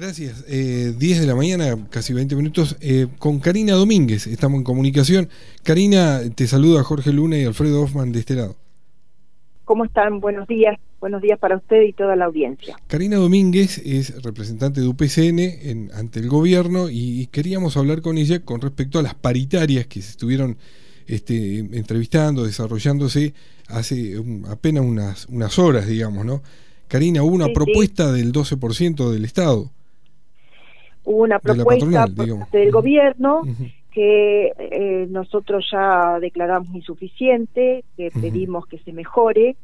Gracias. Eh, 10 de la mañana, casi 20 minutos, eh, con Karina Domínguez. Estamos en comunicación. Karina, te saluda Jorge Luna y Alfredo Hoffman de este lado. ¿Cómo están? Buenos días. Buenos días para usted y toda la audiencia. Karina Domínguez es representante de UPCN en, ante el gobierno y, queríamos hablar con ella con respecto a las paritarias que se estuvieron este, entrevistando, desarrollándose hace apenas unas, unas horas, digamos, ¿no? Karina, hubo una propuesta del 12% del Estado hubo una propuesta del gobierno que eh, nosotros ya declaramos insuficiente, que pedimos que se mejore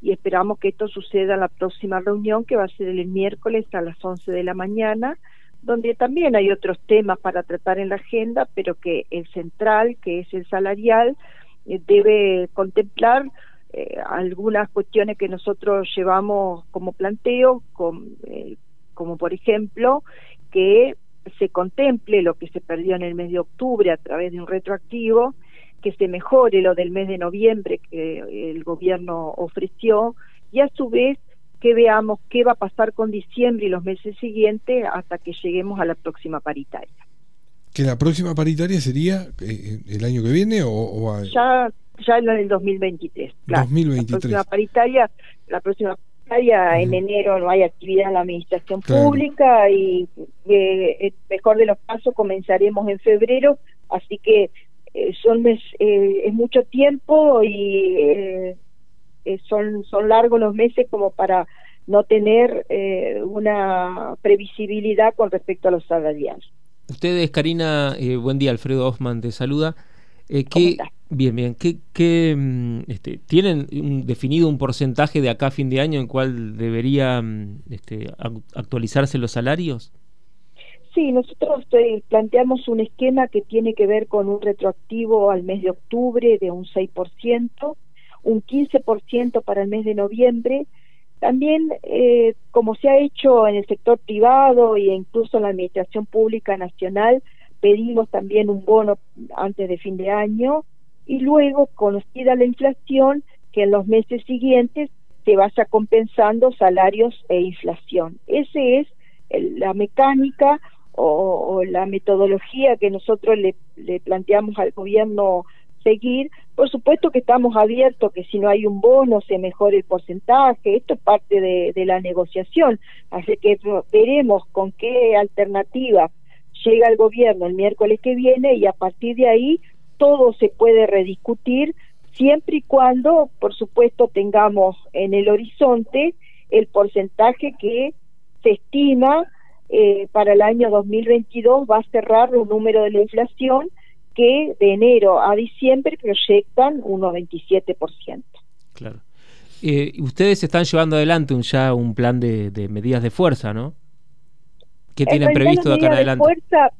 y esperamos que esto suceda en la próxima reunión que va a ser el miércoles a las 11 de la mañana, donde también hay otros temas para tratar en la agenda, pero que el central, que es el salarial, eh, debe contemplar eh, algunas cuestiones que nosotros llevamos como planteo, como por ejemplo que se contemple lo que se perdió en el mes de octubre a través de un retroactivo, que se mejore lo del mes de noviembre que el gobierno ofreció y a su vez que veamos qué va a pasar con diciembre y los meses siguientes hasta que lleguemos a la próxima paritaria. ¿Que la próxima paritaria sería eh, el año que viene o, ya ya en el 2023? Claro. 2023. La próxima paritaria, la próxima en enero no hay actividad en la administración pública y eh, mejor de los casos comenzaremos en febrero, así que eh, son mes, eh, es mucho tiempo y eh, son son largos los meses como para no tener una previsibilidad con respecto a los salariales. Ustedes, Karina, buen día, Alfredo Hoffman te saluda. ¿Qué, Bien, bien. ¿Qué, mm, este, ¿Tienen definido un porcentaje de acá a fin de año en cuál deberían mm, este, actualizarse los salarios? Sí, nosotros eh, planteamos un esquema que tiene que ver con un retroactivo al mes de octubre de un 6%, un 15% para el mes de noviembre. También, eh, como se ha hecho en el sector privado e incluso en la Administración Pública Nacional, pedimos también un bono antes de fin de año y luego, conocida la inflación, que en los meses siguientes se vaya compensando salarios e inflación. Esa es la mecánica o, la metodología que nosotros le, planteamos al gobierno seguir. Por supuesto que estamos abiertos que si no hay un bono se mejore el porcentaje, esto es parte de la negociación, así que veremos con qué alternativa llega el gobierno el miércoles que viene y a partir de ahí todo se puede rediscutir siempre y cuando, por supuesto, tengamos en el horizonte el porcentaje que se estima eh, para el año 2022 va a cerrar un número de la inflación que de enero a diciembre proyectan un 27%. Claro. Eh, ustedes están llevando adelante un, ya un plan de, medidas de fuerza, ¿no? ¿Qué tienen previsto de acá en adelante? Fuerza,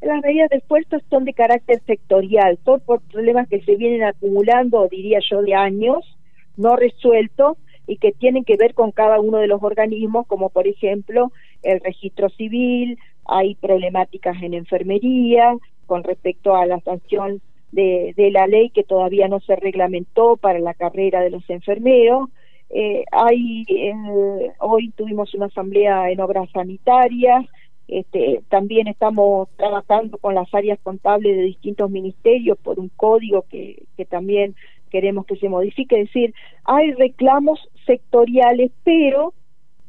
las medidas de esfuerzo son de carácter sectorial, son por problemas que se vienen acumulando, diría yo, de años, no resueltos, y que tienen que ver con cada uno de los organismos, como por ejemplo el registro civil, hay problemáticas en enfermería con respecto a la sanción de, la ley que todavía no se reglamentó para la carrera de los enfermeros. Eh, hay eh, hoy tuvimos una asamblea en obras sanitarias, este, también estamos trabajando con las áreas contables de distintos ministerios por un código que, que también queremos que se modifique. Es decir, hay reclamos sectoriales, pero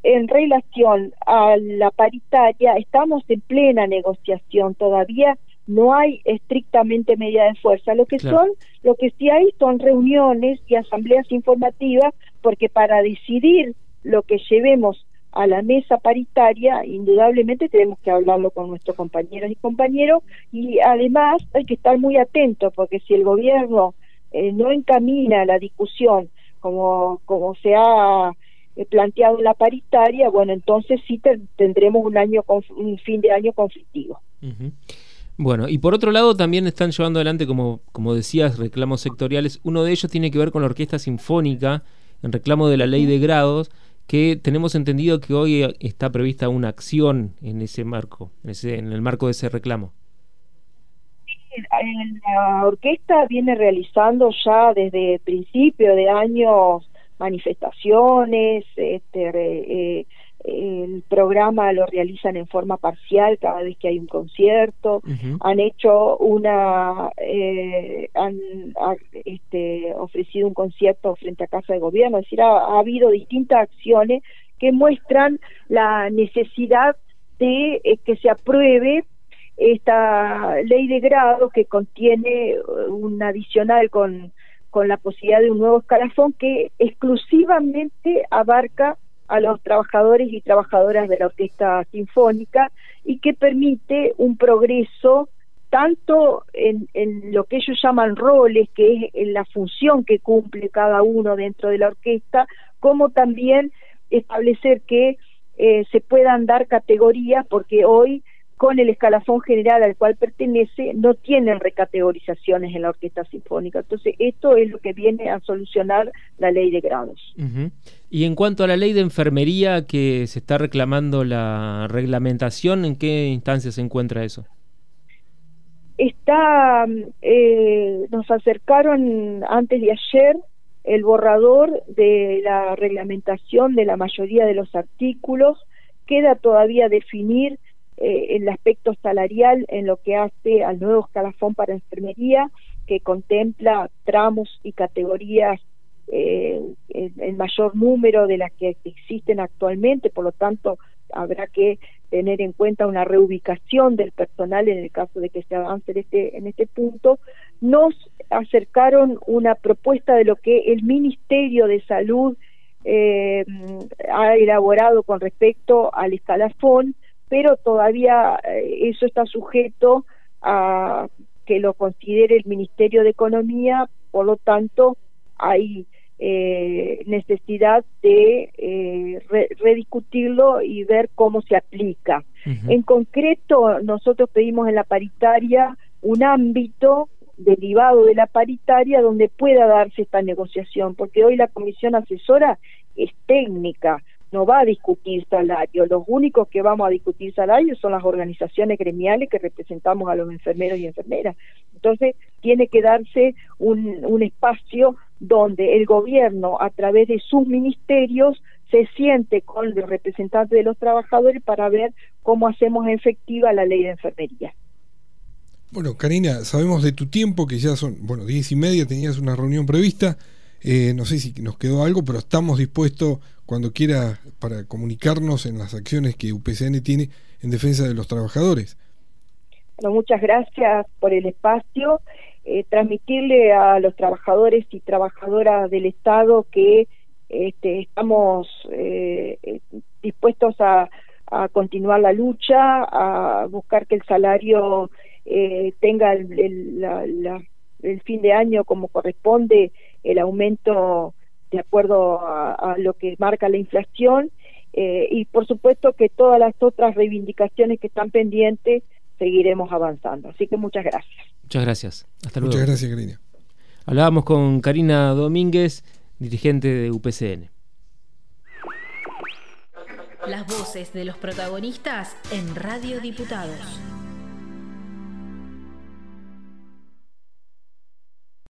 en relación a la paritaria estamos en plena negociación. Todavía no hay estrictamente medida de fuerza. Lo que son lo que sí hay son reuniones y asambleas informativas porque para decidir lo que llevemos a la mesa paritaria, indudablemente tenemos que hablarlo con nuestros compañeros y compañeros y además hay que estar muy atentos porque si el gobierno eh, no encamina la discusión como, como se ha eh, planteado en la paritaria, bueno, entonces sí tendremos un año un fin de año conflictivo. Bueno, y por otro lado también están llevando adelante, como, como decías, reclamos sectoriales. Uno de ellos tiene que ver con la Orquesta Sinfónica, en reclamo de la ley de grados, que tenemos entendido que hoy está prevista una acción en ese marco, en, ese, en el marco de ese reclamo. La orquesta viene realizando ya desde principio de año manifestaciones, este, eh, el programa lo realizan en forma parcial cada vez que hay un concierto, han hecho una, eh, han este, ofrecido un concierto frente a Casa de Gobierno, es decir, ha, habido distintas acciones que muestran la necesidad de eh, que se apruebe esta ley de grado que contiene un adicional con, con la posibilidad de un nuevo escalafón que exclusivamente abarca a los trabajadores y trabajadoras de la orquesta sinfónica y que permite un progreso tanto en, en, lo que ellos llaman roles, que es en la función que cumple cada uno dentro de la orquesta, como también establecer que eh, se puedan dar categorías, porque hoy con el escalafón general al cual pertenece no tienen recategorizaciones en la orquesta sinfónica. Entonces, esto es lo que viene a solucionar la ley de grados. Y en cuanto a la ley de enfermería que se está reclamando la reglamentación, ¿en qué instancia se encuentra eso? Está, eh, nos acercaron antes de ayer el borrador de la reglamentación de la mayoría de los artículos. Queda todavía definir eh, el aspecto salarial en lo que hace al nuevo escalafón para enfermería, que contempla tramos y categorías eh, en, mayor número de las que existen actualmente, por lo tanto habrá que tener en cuenta una reubicación del personal en el caso de que se avance en este, en este punto, nos acercaron una propuesta de lo que el Ministerio de Salud eh, ha elaborado con respecto al escalafón, pero todavía eh, eso está sujeto a que lo considere el Ministerio de Economía, por lo tanto hay eh, necesidad de eh, rediscutirlo y ver cómo se aplica. En concreto, nosotros pedimos en la paritaria un ámbito derivado de la paritaria donde pueda darse esta negociación, porque hoy la comisión asesora es técnica, no va a discutir salario. Los únicos que vamos a discutir salario son las organizaciones gremiales que representamos a los enfermeros y enfermeras. Entonces, tiene que darse un, un espacio donde el gobierno, a través de sus ministerios, se siente con los representantes de los trabajadores para ver cómo hacemos efectiva la ley de enfermería. Bueno, Karina, sabemos de tu tiempo, que ya son, bueno, diez y media, tenías una reunión prevista. Eh, no sé si nos quedó algo, pero estamos dispuestos cuando quiera para comunicarnos en las acciones que UPCN tiene en defensa de los trabajadores. Bueno, muchas gracias por el espacio. Eh, transmitirle a los trabajadores y trabajadoras del Estado que este, estamos eh, dispuestos a, continuar la lucha, a buscar que el salario tenga el fin de año como corresponde el aumento de acuerdo a, lo que marca la inflación eh, y por supuesto que todas las otras reivindicaciones que están pendientes seguiremos avanzando. Así que muchas gracias. Muchas gracias. Hasta luego. Muchas gracias, Karina. Hablábamos con Karina Domínguez, dirigente de UPCN. Las voces de los protagonistas en Radio Diputados.